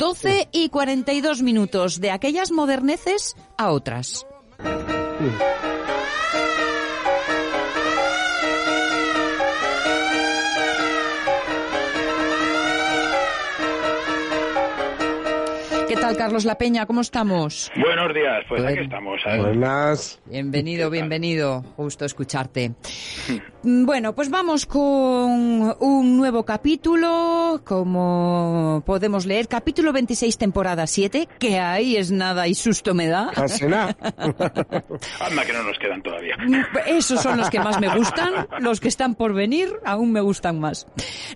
12 y 42 minutos de aquellas moderneces a otras. ¿Qué tal, Carlos La Peña? ¿Cómo estamos? Buenos días, pues aquí estamos. ¿eh? Buenas. Bienvenido, bienvenido. Justo escucharte. Bueno, pues vamos con un nuevo capítulo, como podemos leer, capítulo 26, temporada 7, que ahí es nada y susto me da. Casi nada. Anda que no nos quedan todavía. Esos son los que más me gustan, los que están por venir aún me gustan más.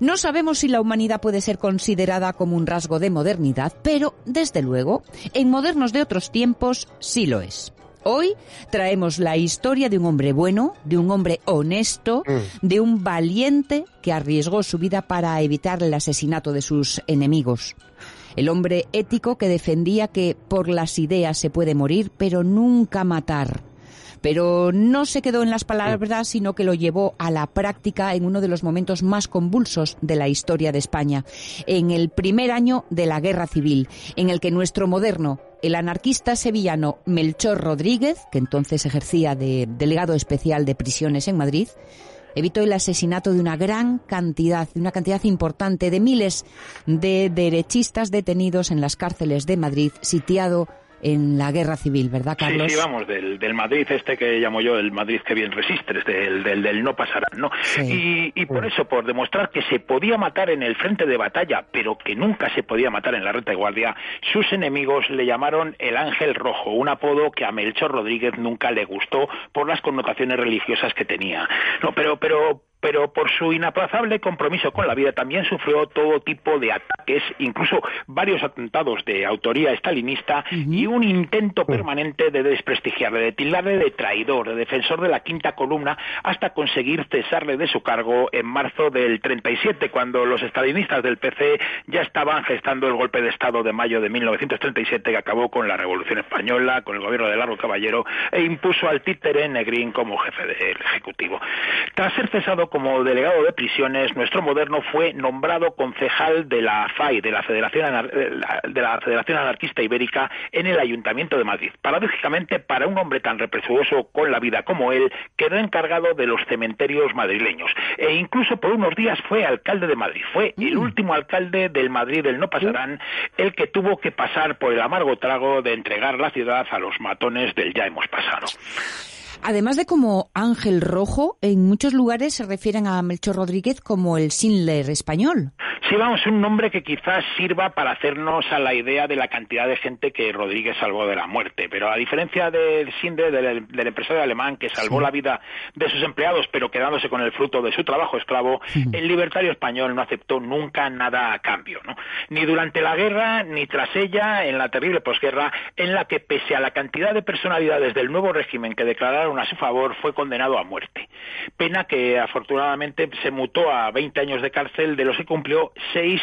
No sabemos si la humanidad puede ser considerada como un rasgo de modernidad, pero desde luego, en modernos de otros tiempos sí lo es. Hoy traemos la historia de un hombre bueno, de un hombre honesto, de un valiente que arriesgó su vida para evitar el asesinato de sus enemigos. El hombre ético que defendía que por las ideas se puede morir, pero nunca matar. Pero no se quedó en las palabras, sino que lo llevó a la práctica en uno de los momentos más convulsos de la historia de España, en el primer año de la Guerra Civil, en el que nuestro moderno, el anarquista sevillano Melchor Rodríguez, que entonces ejercía de delegado especial de prisiones en Madrid, evitó el asesinato de una gran cantidad, de una cantidad importante de miles de derechistas detenidos en las cárceles de Madrid, sitiado en la guerra civil, ¿verdad, Carlos? Sí, sí, vamos, del, del Madrid este que llamo yo el Madrid que bien resistes, del, del, del no pasará, ¿no? Sí. Y, y por eso, por demostrar que se podía matar en el frente de batalla, pero que nunca se podía matar en la retaguardia, sus enemigos le llamaron el Ángel Rojo, un apodo que a Melchor Rodríguez nunca le gustó por las connotaciones religiosas que tenía. No, pero, pero pero por su inaplazable compromiso con la vida también sufrió todo tipo de ataques, incluso varios atentados de autoría estalinista y un intento permanente de desprestigiarle, de tildarle de traidor, de defensor de la quinta columna, hasta conseguir cesarle de su cargo en marzo del 37, cuando los estalinistas del PC ya estaban gestando el golpe de Estado de mayo de 1937 que acabó con la Revolución Española, con el gobierno de Largo Caballero e impuso al títere Negrín como jefe del Ejecutivo. Tras ser cesado como delegado de prisiones, nuestro moderno fue nombrado concejal de la FAI, de la Federación, Anar de la Federación Anarquista Ibérica, en el Ayuntamiento de Madrid. Paradójicamente, para un hombre tan respetuoso con la vida como él, quedó encargado de los cementerios madrileños. E incluso por unos días fue alcalde de Madrid. Fue el último alcalde del Madrid del No Pasarán, el que tuvo que pasar por el amargo trago de entregar la ciudad a los matones del Ya hemos pasado. Además de como Ángel Rojo, en muchos lugares se refieren a Melchor Rodríguez como el Sinler español. Sí, vamos, un nombre que quizás sirva para hacernos a la idea de la cantidad de gente que Rodríguez salvó de la muerte. Pero a diferencia del Sindre, del, del empresario alemán que salvó Sí. la vida de sus empleados, pero quedándose con el fruto de su trabajo esclavo, el libertario español no aceptó nunca nada a cambio, ¿no? Ni durante la guerra, ni tras ella, en la terrible posguerra, en la que pese a la cantidad de personalidades del nuevo régimen que declararon a su favor, fue condenado a muerte. Pena que afortunadamente se mutó a 20 años de cárcel, de los que cumplió seis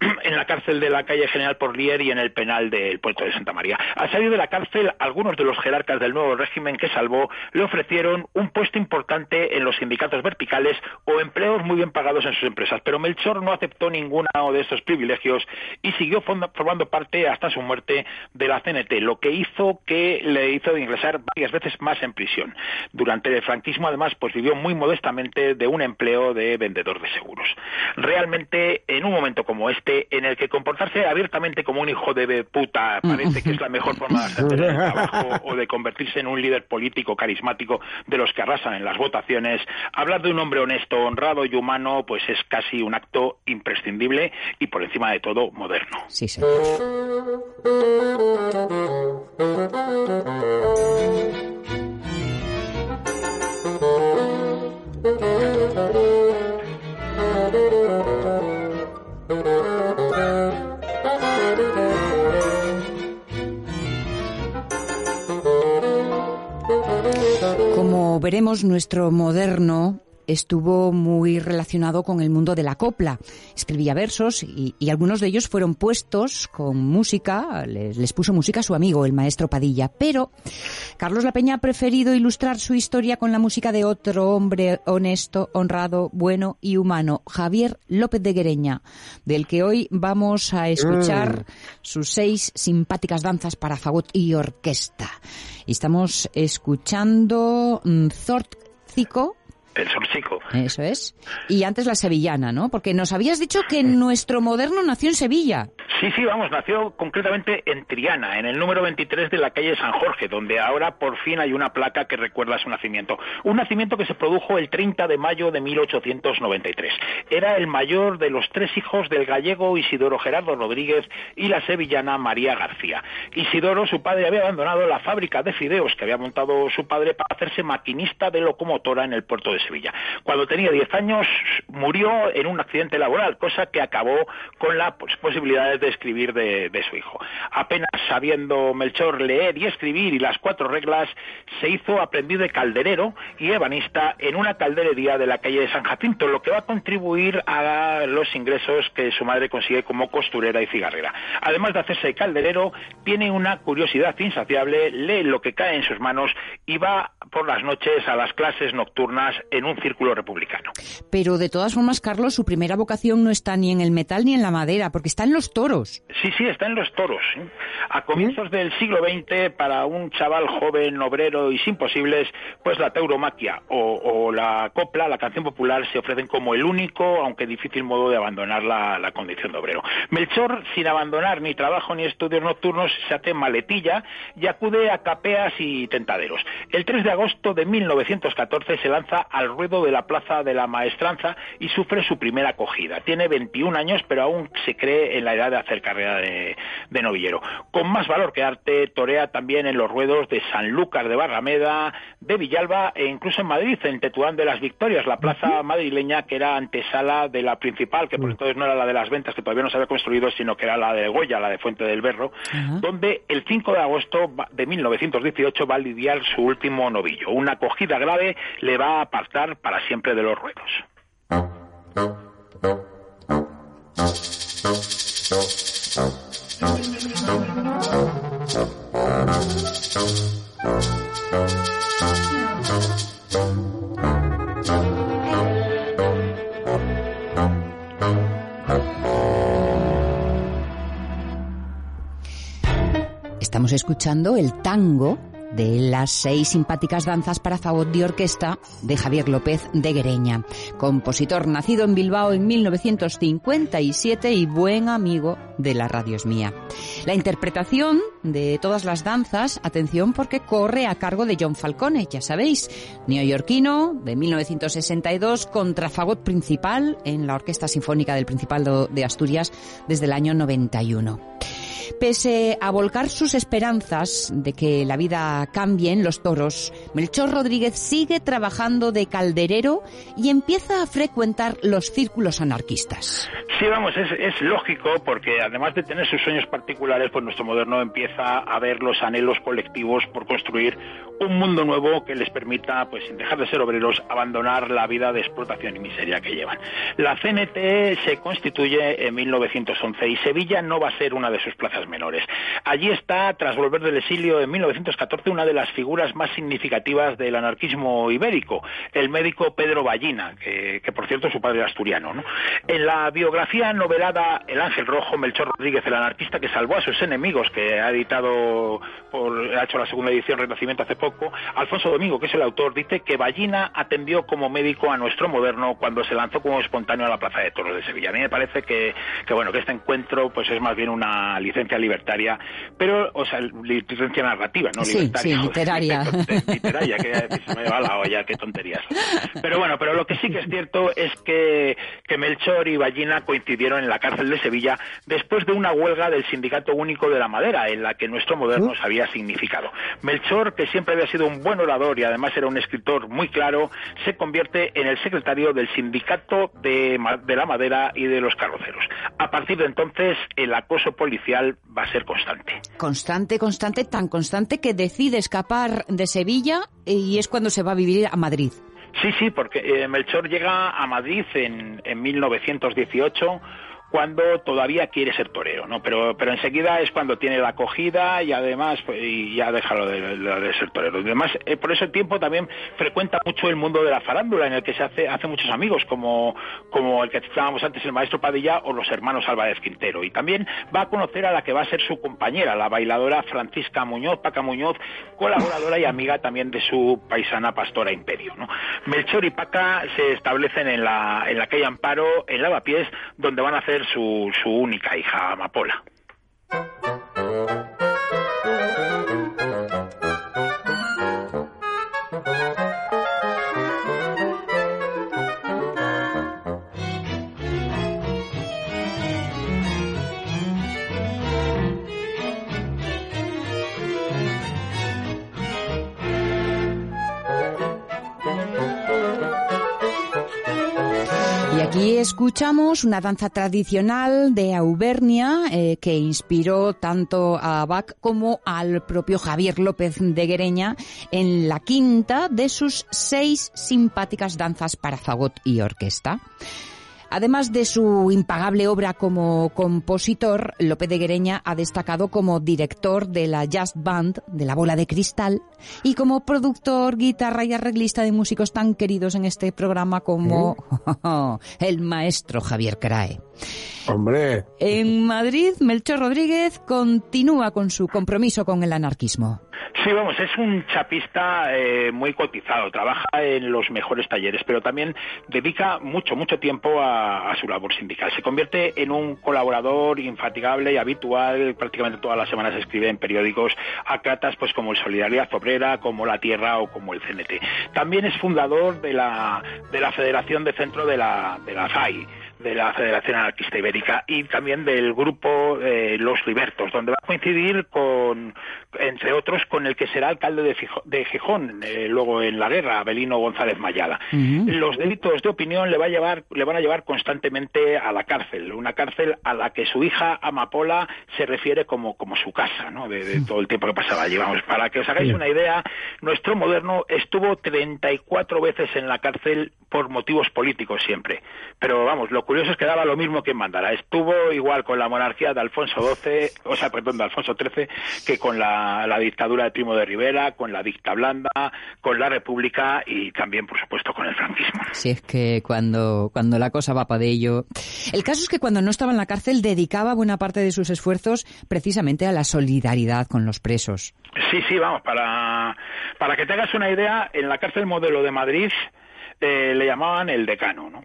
en la cárcel de la calle General Porlier y en el penal del puerto de Santa María. Al salir de la cárcel, algunos de los jerarcas del nuevo régimen que salvó le ofrecieron un puesto importante en los sindicatos verticales o empleos muy bien pagados en sus empresas, pero Melchor no aceptó ninguno de estos privilegios y siguió formando parte hasta su muerte de la CNT, lo que hizo que le hizo ingresar varias veces más en prisión. Durante el franquismo, además, pues vivió muy modestamente de un empleo de vendedor de seguros. Realmente, en un momento como este, en el que comportarse abiertamente como un hijo de puta parece que es la mejor forma de en el trabajo o de convertirse en un líder político carismático de los que arrasan en las votaciones, hablar de un hombre honesto, honrado y humano, pues es casi un acto imprescindible y por encima de todo moderno. Sí, señor. Veremos, nuestro moderno estuvo muy relacionado con el mundo de la copla. Escribía versos y, algunos de ellos fueron puestos con música, les, les, puso música a su amigo, el maestro Padilla. Pero Carlos La Peña ha preferido ilustrar su historia con la música de otro hombre honesto, honrado, bueno y humano, Javier López de Guereña, del que hoy vamos a escuchar mm. sus seis simpáticas danzas para fagot y orquesta. Estamos escuchando mm, Zortzico, el. Eso es. Y antes la sevillana, ¿no? Porque nos habías dicho que nuestro moderno nació en Sevilla. Sí, sí, vamos, nació concretamente en Triana, en el número 23 de la calle San Jorge, donde ahora por fin hay una placa que recuerda su nacimiento. Un nacimiento que se produjo el 30 de mayo de 1893. Era el mayor de los tres hijos del gallego Isidoro Gerardo Rodríguez y la sevillana María García. Isidoro, su padre, había abandonado la fábrica de fideos que había montado su padre para hacerse maquinista de locomotora en el puerto de Sevilla. Cuando tenía 10 años murió en un accidente laboral, cosa que acabó con las pues, posibilidades de escribir de, su hijo. Apenas sabiendo Melchor leer y escribir y las cuatro reglas, se hizo aprendiz de calderero y ebanista en una calderería de la calle de San Jacinto, lo que va a contribuir a los ingresos que su madre consigue como costurera y cigarrera. Además de hacerse calderero, tiene una curiosidad insaciable, lee lo que cae en sus manos y va por las noches a las clases nocturnas en un círculo republicano. Pero de todas formas, Carlos, su primera vocación no está ni en el metal ni en la madera, porque está en los toros. Sí, sí, está en los toros. A comienzos del siglo XX, para un chaval joven, obrero y sin posibles, pues la tauromaquia o, la copla, la canción popular, se ofrecen como el único, aunque difícil modo de abandonar la, la condición de obrero. Melchor, sin abandonar ni trabajo ni estudios nocturnos, se hace maletilla y acude a capeas y tentaderos. El 3 de agosto de 1914 se lanza al ruedo de la Plaza de la Maestranza y sufre su primera acogida. Tiene 21 años, pero aún se cree en la edad de hacer carrera de, novillero. Con más valor que arte, torea también en los ruedos de San Lucas de Barrameda, de Villalba e incluso en Madrid, en Tetuán de las Victorias, la plaza madrileña que era antesala de la principal, que por entonces no era la de las ventas, que todavía no se había construido, sino que era la de Goya, la de Fuente del Berro, donde el 5 de agosto de 1918 va a lidiar su último novillo. Una acogida grave le va a apartar para siempre de los ruedos. Estamos escuchando el tango de las seis simpáticas danzas para fagot de orquesta de Javier López de Guereña, compositor nacido en Bilbao en 1957 y buen amigo de la Radios Mía. La interpretación de todas las danzas, atención porque corre a cargo de John Falcone, ya sabéis, neoyorquino de 1962, contrafagot principal en la Orquesta Sinfónica del Principado de Asturias desde el año 91. Pese a volcar sus esperanzas de que la vida cambie en los toros, Melchor Rodríguez sigue trabajando de calderero y empieza a frecuentar los círculos anarquistas. Sí, vamos, es, lógico porque además de tener sus sueños particulares, pues nuestro moderno empieza a ver los anhelos colectivos por construir un mundo nuevo que les permita, pues sin dejar de ser obreros, abandonar la vida de explotación y miseria que llevan. La CNT se constituye en 1911 y Sevilla no va a ser una de sus plazas menores. Allí está, tras volver del exilio en 1914, una de las figuras más significativas del anarquismo ibérico, el médico Pedro Ballina, que, por cierto su padre era asturiano. En la biografía novelada El Ángel Rojo, Melchor Rodríguez, el anarquista que salvó a sus enemigos, que ha editado, por, ha hecho la segunda edición Renacimiento hace poco, Alfonso Domingo, que es el autor, dice que Ballina atendió como médico a nuestro moderno cuando se lanzó como espontáneo a la Plaza de Toros de Sevilla. A mí me parece que, bueno, que este encuentro pues es más bien una licencia libertaria, pero, o sea, licencia narrativa, no libertaria. Sí, literaria. literaria, que se me va la olla, qué tonterías. Pero bueno, pero lo que sí que es cierto es que, que Melchor y Ballina coincidieron en la cárcel de Sevilla después de una huelga del Sindicato Único de la Madera, en la que nuestro moderno se había significado. Melchor, que siempre había sido un buen orador y además era un escritor muy claro, se convierte en el secretario del Sindicato de, la Madera y de los Carroceros. A partir de entonces, el acoso policial va a ser constante. Constante, constante, tan constante que decide escapar de Sevilla y es cuando se va a vivir a Madrid. Sí, sí, porque eh, Melchor llega a Madrid en, en 1918 cuando todavía quiere ser torero, ¿no? Pero, pero enseguida es cuando tiene la acogida y además pues, y ya deja lo de, ser torero. Además, eh, por ese tiempo también frecuenta mucho el mundo de la farándula, en el que se hace, hace muchos amigos, como, como el que citábamos antes, el maestro Padilla o los hermanos Álvarez Quintero. Y también va a conocer a la que va a ser su compañera, la bailadora Francisca Muñoz, Paca Muñoz, colaboradora y amiga también de su paisana Pastora Imperio, ¿no? Melchor y Paca se establecen en la, en la calle Amparo, en Lavapiés, donde van a hacer su, su única hija, Amapola. Aquí escuchamos una danza tradicional de Auvernia eh, que inspiró tanto a Bach como al propio Javier López de Guereña en la quinta de sus seis simpáticas danzas para fagot y orquesta. Además de su impagable obra como compositor, López de Guereña ha destacado como director de la Jazz Band de la Bola de Cristal y como productor, guitarra y arreglista de músicos tan queridos en este programa como el maestro Javier Crae. Hombre. En Madrid, Melchor Rodríguez continúa con su compromiso con el anarquismo. Sí, vamos, es un chapista eh, muy cotizado, trabaja en los mejores talleres, pero también dedica mucho, mucho tiempo a, su labor sindical. Se convierte en un colaborador infatigable y habitual, prácticamente todas las semanas escribe en periódicos a catas pues como el Solidaridad Obrera, como La Tierra o como el CNT. También es fundador de la, de la Federación de Centro de la, de la FAI de la Federación Anarquista Ibérica y también del grupo eh, Los Libertos, donde va a coincidir con, entre otros, con el que será alcalde de, de Gijón, eh, luego en la guerra, Abelino González Mayala. Los delitos de opinión le, va a llevar, le van a llevar constantemente a la cárcel, una cárcel a la que su hija Amapola se refiere como, como su casa, ¿no? de, todo el tiempo que pasaba allí. Vamos, para que os hagáis una idea, nuestro moderno estuvo 34 veces en la cárcel por motivos políticos siempre. Pero vamos, lo curioso es que daba lo mismo que mandara. Estuvo igual con la monarquía de Alfonso XII, o sea, perdón, de Alfonso XIII, que con la, dictadura de Primo de Rivera, con la dicta blanda, con la República y también, por supuesto, con el franquismo. Si es que cuando, cuando la cosa va para ello. El caso es que cuando no estaba en la cárcel dedicaba buena parte de sus esfuerzos precisamente a la solidaridad con los presos. Sí, sí, vamos, para, para que te hagas una idea, en la cárcel modelo de Madrid eh, le llamaban el decano, ¿no?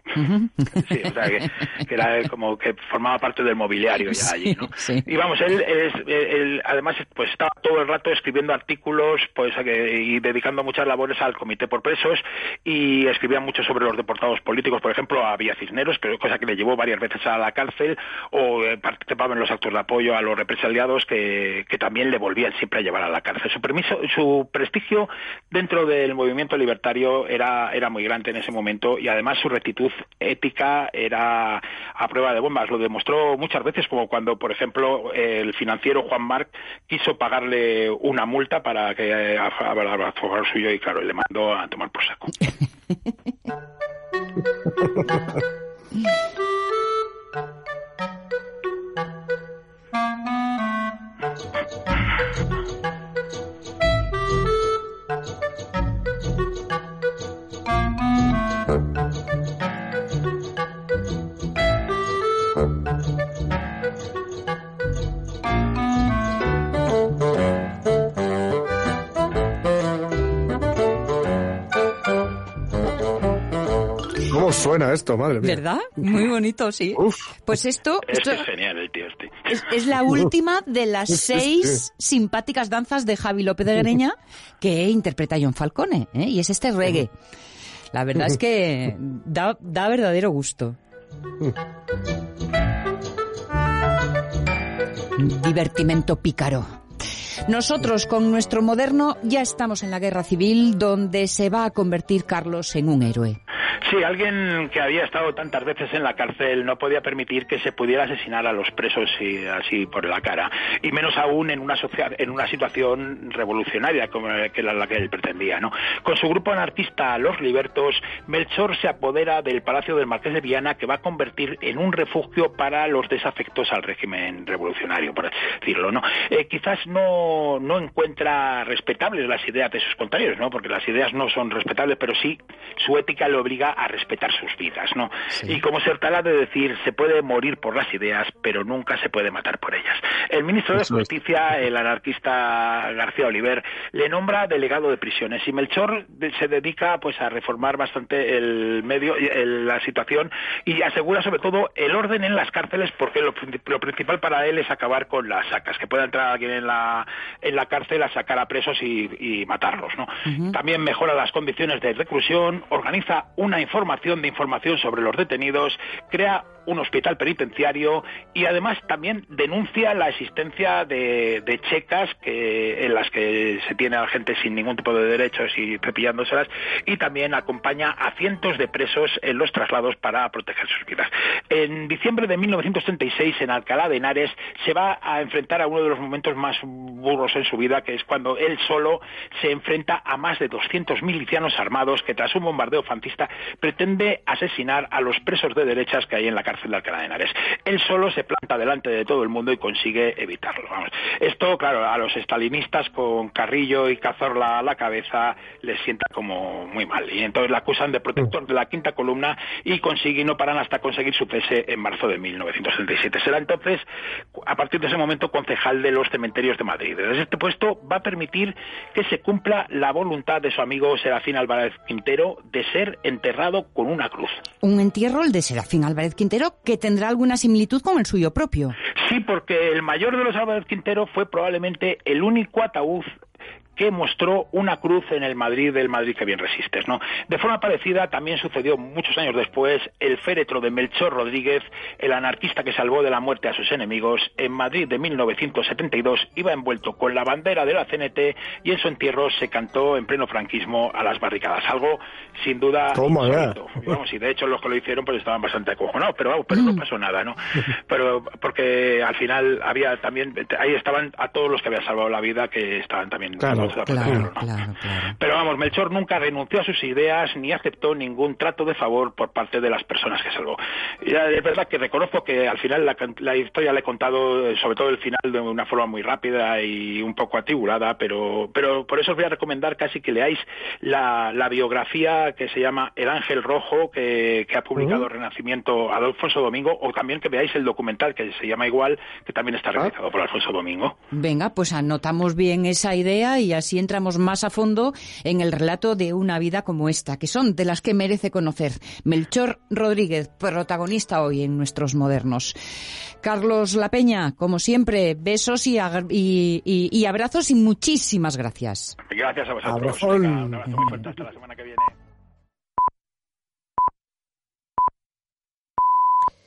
Sí, o sea, que, era como que formaba parte del mobiliario ya allí, ¿no? Y vamos, él, él, además pues estaba todo el rato escribiendo artículos pues y dedicando muchas labores al comité por presos y escribía mucho sobre los deportados políticos, por ejemplo, a Villa Cisneros, que cosa que le llevó varias veces a la cárcel, o eh, participaba en los actos de apoyo a los represaliados que, que también le volvían siempre a llevar a la cárcel. Su, permiso, su prestigio dentro del movimiento libertario era, era muy grande en ese momento y además su rectitud ética era a prueba de bombas. Lo demostró muchas veces, como cuando, por ejemplo, el financiero Juan Marc quiso pagarle una multa para que eh, a, favor suyo y claro, le mandó a tomar por saco. suena esto, madre mía. ¿Verdad? Muy bonito, sí. Pues esto... esto es genial el tío este. Es, la última de las seis simpáticas danzas de Javi López de Greña que interpreta John Falcone, ¿eh? y es este reggae. La verdad es que da, da verdadero gusto. Divertimento pícaro. Nosotros con nuestro moderno ya estamos en la guerra civil donde se va a convertir Carlos en un héroe. Sí, alguien que había estado tantas veces en la cárcel no podía permitir que se pudiera asesinar a los presos y, así por la cara, y menos aún en una, en una situación revolucionaria como la que, la que él pretendía. ¿no? Con su grupo anarquista Los Libertos, Melchor se apodera del Palacio del Marqués de Viana, que va a convertir en un refugio para los desafectos al régimen revolucionario, por decirlo. ¿no? Eh, quizás no, no encuentra respetables las ideas de sus contrarios, ¿no? porque las ideas no son respetables, pero sí su ética le obliga a respetar sus vidas. ¿no? Y como se trata de decir, se puede morir por las ideas, pero nunca se puede matar por ellas. El ministro de Justicia, el anarquista García Oliver, le nombra delegado de prisiones y Melchor se dedica pues a reformar bastante el medio, la situación y asegura sobre todo el orden en las cárceles porque lo, principal para él es acabar con las sacas, que pueda entrar alguien en la, en la cárcel a sacar a presos y, matarlos. ¿no? También mejora las condiciones de reclusión, organiza una información de información sobre los detenidos, crea un hospital penitenciario y además también denuncia la existencia de, checas que, en las que se tiene a la gente sin ningún tipo de derechos y cepillándoselas y también acompaña a cientos de presos en los traslados para proteger sus vidas. En diciembre de 1936 en Alcalá de Henares se va a enfrentar a uno de los momentos más burros en su vida que es cuando él solo se enfrenta a más de 200 milicianos armados que tras un bombardeo fascista pretende asesinar a los presos de derechas que hay en la cárcel de Alcalá de Henares. Él solo se planta delante de todo el mundo y consigue evitarlo. Esto, claro, a los estalinistas con Carrillo y Cazorla a la cabeza les sienta como muy mal. Y entonces la acusan de protector de la quinta columna y consiguen, no paran hasta conseguir su cese en marzo de 1937. Será entonces, a partir de ese momento, concejal de los cementerios de Madrid. Desde este puesto va a permitir que se cumpla la voluntad de su amigo Serafín Álvarez Quintero de ser enterrado con una cruz. Un entierro, el de Serafín Álvarez Quintero, que tendrá alguna similitud con el suyo propio. Sí, porque el mayor de los Álvarez Quintero fue probablemente el único ataúd que mostró una cruz en el Madrid del Madrid que bien resistes. ¿no? De forma parecida también sucedió muchos años después el féretro de Melchor Rodríguez, el anarquista que salvó de la muerte a sus enemigos, en Madrid de 1972 iba envuelto con la bandera de la CNT y en su entierro se cantó en pleno franquismo a las barricadas. Algo sin duda Vamos, y de hecho los que lo hicieron pues estaban bastante acojonados, pero, pero no mm. pasó nada, ¿no? Pero porque al final había también, ahí estaban a todos los que habían salvado la vida que estaban también pero vamos, Melchor nunca renunció a sus ideas ni aceptó ningún trato de favor por parte de las personas que salvó. es verdad que reconozco que al final la, historia la he contado, eh, sobre todo el final, de una forma muy rápida y un poco atribulada, pero, pero por eso os voy a recomendar casi que leáis la, biografía que se llama El Ángel Rojo, que, ha publicado Renacimiento Alfonso Domingo, o también que veáis el documental que se llama igual, que también está ah. realizado por Alfonso Domingo. Venga, pues anotamos bien esa idea y así entramos más a fondo en el relato de una vida como esta, que son de las que merece conocer. Melchor Rodríguez, protagonista hoy en nuestros modernos. Carlos La Peña, como siempre, besos y, y, abrazos y muchísimas gracias. Gracias a vosotros. un abrazo muy fuerte hasta la semana que viene.